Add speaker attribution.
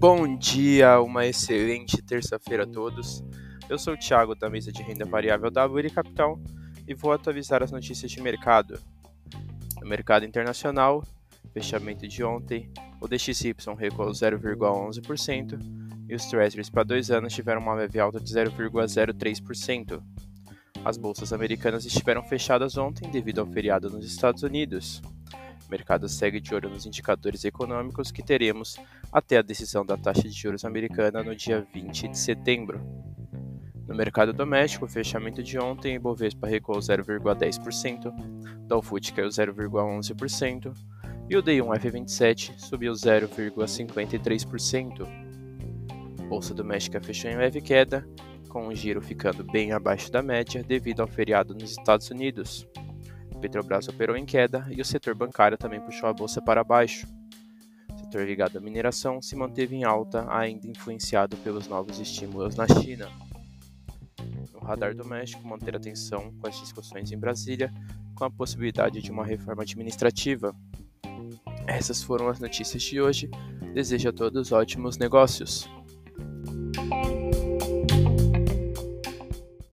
Speaker 1: Bom dia, uma excelente terça-feira a todos. Eu sou o Thiago da mesa de renda variável da Uri Capital e vou atualizar as notícias de mercado. No mercado internacional, fechamento de ontem, o DXY recuou 0,11% e os Treasuries para dois anos tiveram uma leve alta de 0,03%. As bolsas americanas estiveram fechadas ontem devido ao feriado nos Estados Unidos. O mercado segue de olho nos indicadores econômicos que teremos até a decisão da taxa de juros americana no dia 20 de setembro. No mercado doméstico, o fechamento de ontem, Ibovespa recuou 0,10%, Dow Food caiu 0,11% e o D1F27 subiu 0,53%. Bolsa doméstica fechou em leve queda, com o giro ficando bem abaixo da média devido ao feriado nos Estados Unidos. Petrobras operou em queda e o setor bancário também puxou a bolsa para baixo. O setor ligado à mineração se manteve em alta, ainda influenciado pelos novos estímulos na China. No radar doméstico, manter atenção com as discussões em Brasília com a possibilidade de uma reforma administrativa. Essas foram as notícias de hoje. Desejo a todos ótimos negócios.